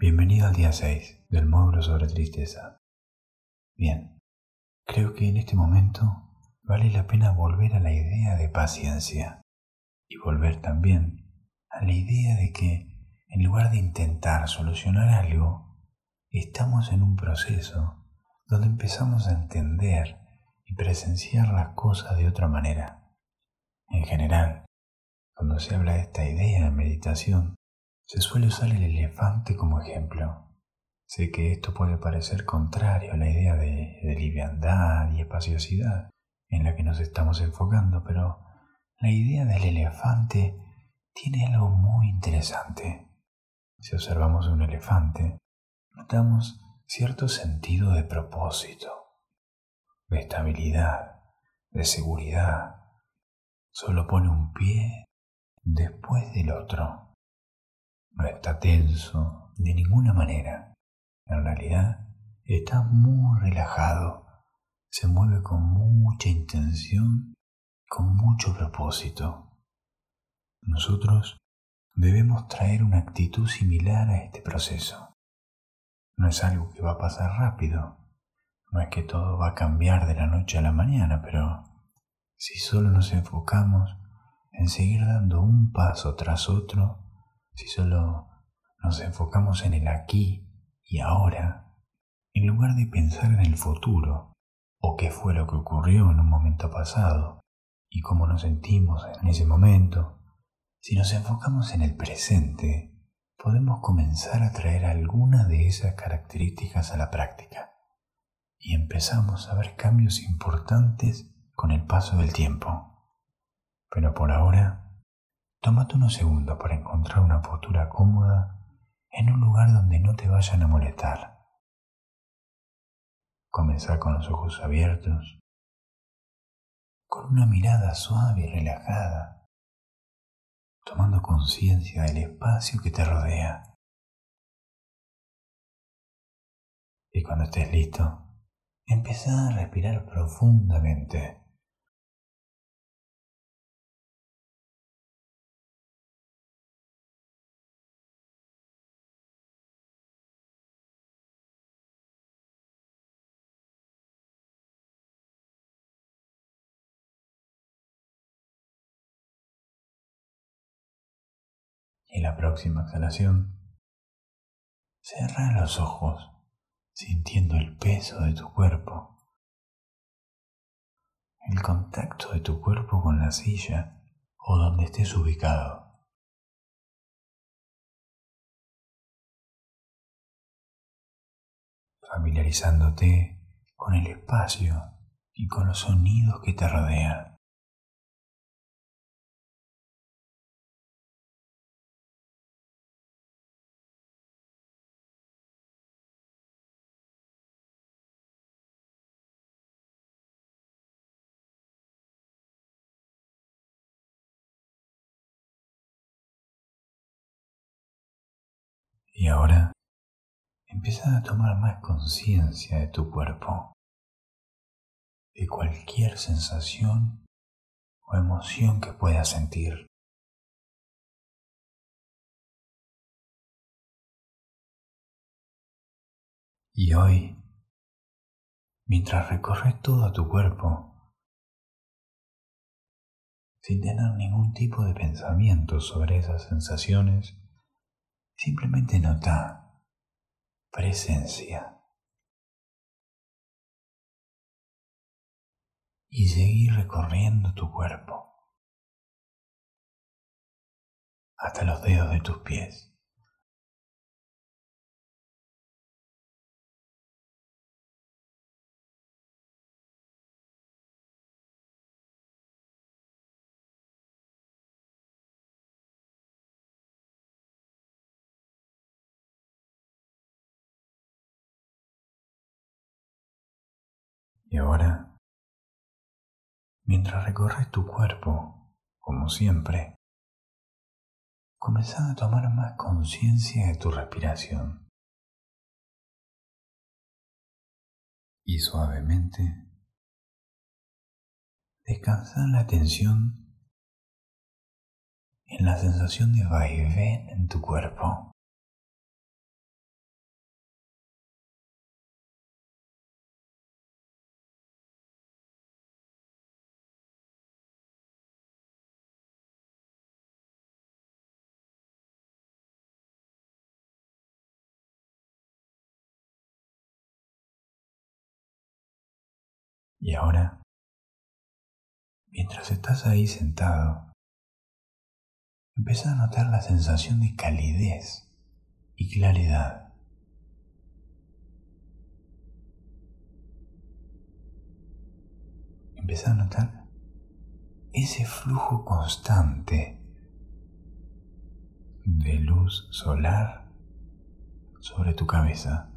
Bienvenido al día 6 del módulo sobre tristeza. Bien, creo que en este momento vale la pena volver a la idea de paciencia y volver también a la idea de que en lugar de intentar solucionar algo, estamos en un proceso donde empezamos a entender y presenciar las cosas de otra manera. En general, cuando se habla de esta idea de meditación, se suele usar el elefante como ejemplo. Sé que esto puede parecer contrario a la idea de, de liviandad y espaciosidad en la que nos estamos enfocando, pero la idea del elefante tiene algo muy interesante. Si observamos un elefante, notamos cierto sentido de propósito, de estabilidad, de seguridad. Solo pone un pie después del otro no está tenso de ninguna manera. En realidad está muy relajado, se mueve con mucha intención, con mucho propósito. Nosotros debemos traer una actitud similar a este proceso. No es algo que va a pasar rápido, no es que todo va a cambiar de la noche a la mañana, pero si solo nos enfocamos en seguir dando un paso tras otro, si solo nos enfocamos en el aquí y ahora, en lugar de pensar en el futuro o qué fue lo que ocurrió en un momento pasado y cómo nos sentimos en ese momento, si nos enfocamos en el presente, podemos comenzar a traer alguna de esas características a la práctica. Y empezamos a ver cambios importantes con el paso del tiempo. Pero por ahora, Tómate unos segundos para encontrar una postura cómoda en un lugar donde no te vayan a molestar. Comenzar con los ojos abiertos, con una mirada suave y relajada, tomando conciencia del espacio que te rodea. Y cuando estés listo, empieza a respirar profundamente. Y la próxima exhalación, cierra los ojos sintiendo el peso de tu cuerpo, el contacto de tu cuerpo con la silla o donde estés ubicado. familiarizándote con el espacio y con los sonidos que te rodean. Y ahora empieza a tomar más conciencia de tu cuerpo, de cualquier sensación o emoción que puedas sentir. Y hoy, mientras recorres todo tu cuerpo, sin tener ningún tipo de pensamiento sobre esas sensaciones, Simplemente nota presencia. Y seguir recorriendo tu cuerpo hasta los dedos de tus pies. Y ahora, mientras recorres tu cuerpo, como siempre, comenzando a tomar más conciencia de tu respiración. Y suavemente, descansar la atención en la sensación de vaivén en tu cuerpo. Y ahora, mientras estás ahí sentado, empieza a notar la sensación de calidez y claridad. Empieza a notar ese flujo constante de luz solar sobre tu cabeza.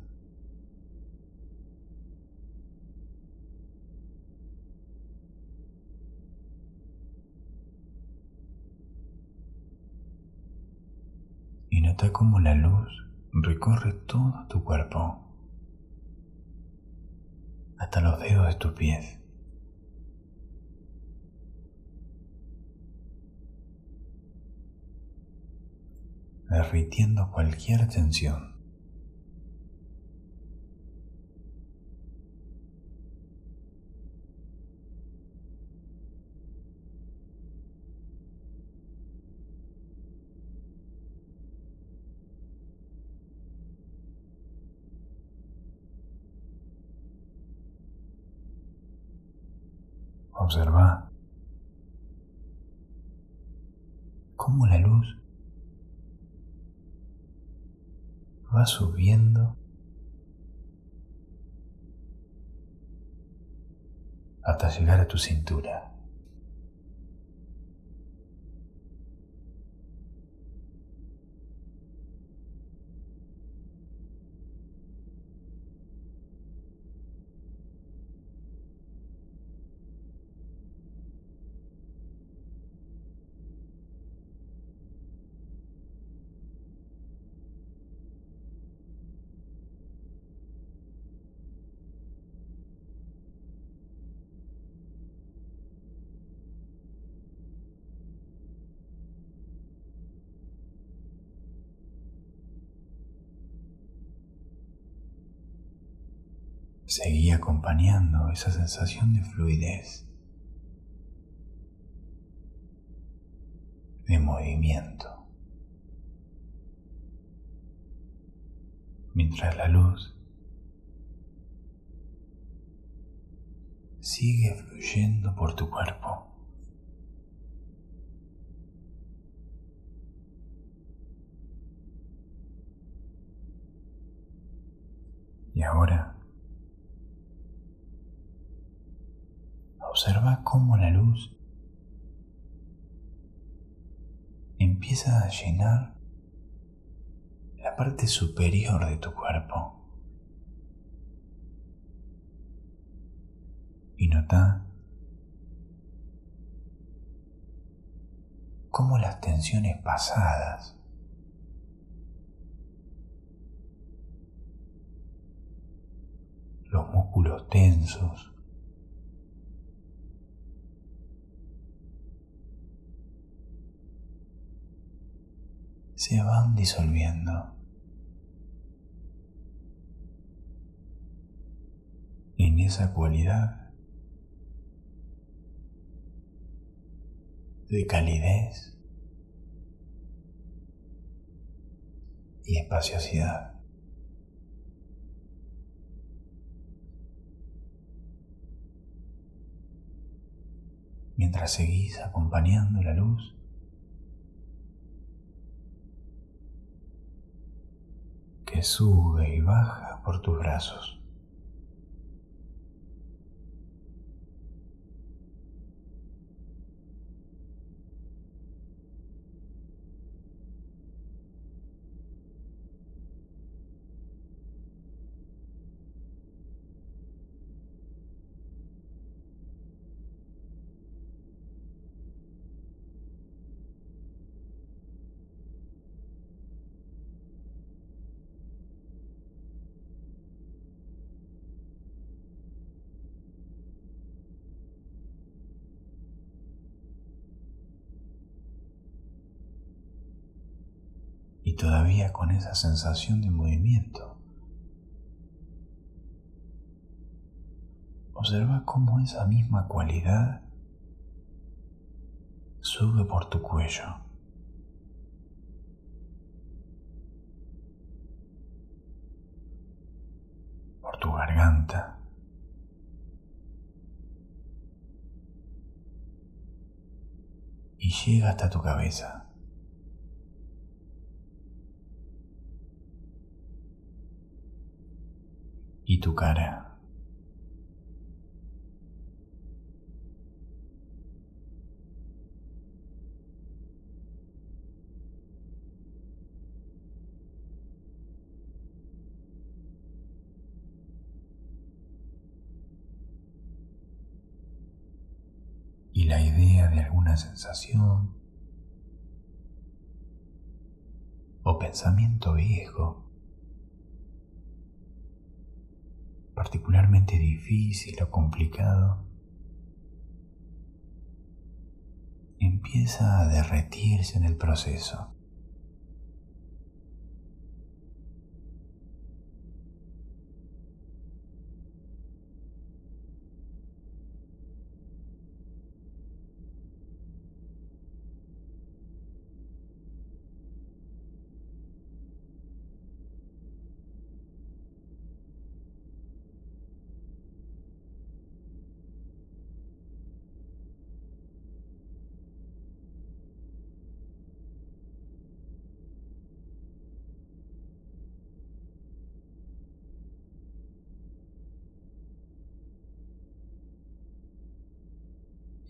Nota cómo la luz recorre todo tu cuerpo, hasta los dedos de tus pies. derritiendo cualquier tensión. Observa cómo la luz va subiendo hasta llegar a tu cintura. Seguí acompañando esa sensación de fluidez, de movimiento, mientras la luz sigue fluyendo por tu cuerpo. Y ahora Observa cómo la luz empieza a llenar la parte superior de tu cuerpo. Y nota cómo las tensiones pasadas los músculos tensos se van disolviendo. En esa cualidad de calidez y espaciosidad. Mientras seguís acompañando la luz, sube y baja por tus brazos. Y todavía con esa sensación de movimiento. Observa cómo esa misma cualidad sube por tu cuello. Por tu garganta. Y llega hasta tu cabeza. Tu cara. y la idea de alguna sensación o pensamiento viejo, particularmente difícil o complicado, empieza a derretirse en el proceso.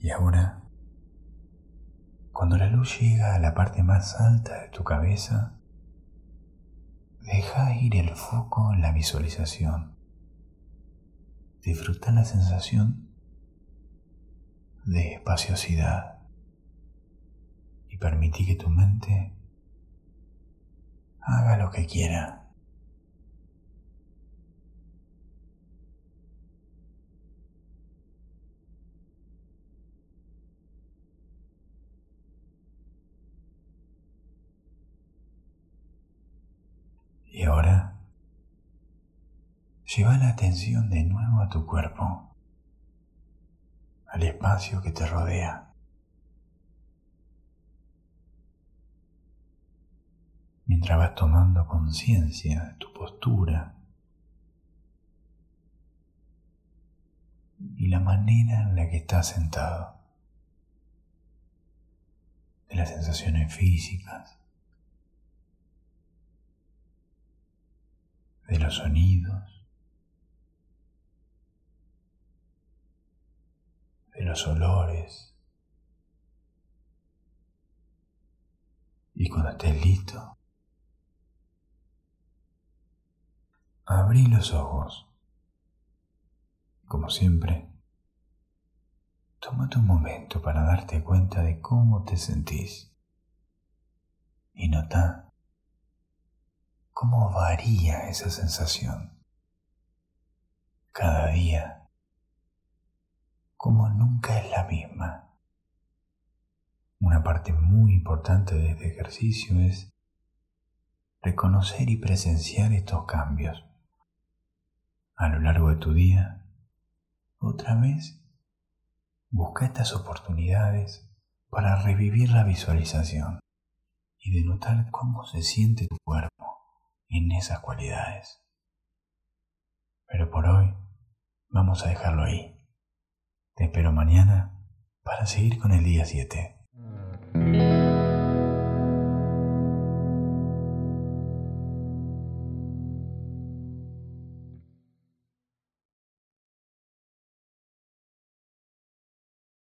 Y ahora, cuando la luz llega a la parte más alta de tu cabeza, deja ir el foco en la visualización. Disfruta la sensación de espaciosidad y permití que tu mente haga lo que quiera. Y ahora, lleva la atención de nuevo a tu cuerpo, al espacio que te rodea. Mientras vas tomando conciencia de tu postura y la manera en la que estás sentado, de las sensaciones físicas, de los sonidos, de los olores. Y cuando estés listo, abrí los ojos. Como siempre, tómate un momento para darte cuenta de cómo te sentís y nota cómo varía esa sensación cada día, como nunca es la misma. Una parte muy importante de este ejercicio es reconocer y presenciar estos cambios. A lo largo de tu día, otra vez, busca estas oportunidades para revivir la visualización y de notar cómo se siente tu cuerpo en esas cualidades. Pero por hoy vamos a dejarlo ahí. Te espero mañana para seguir con el día 7.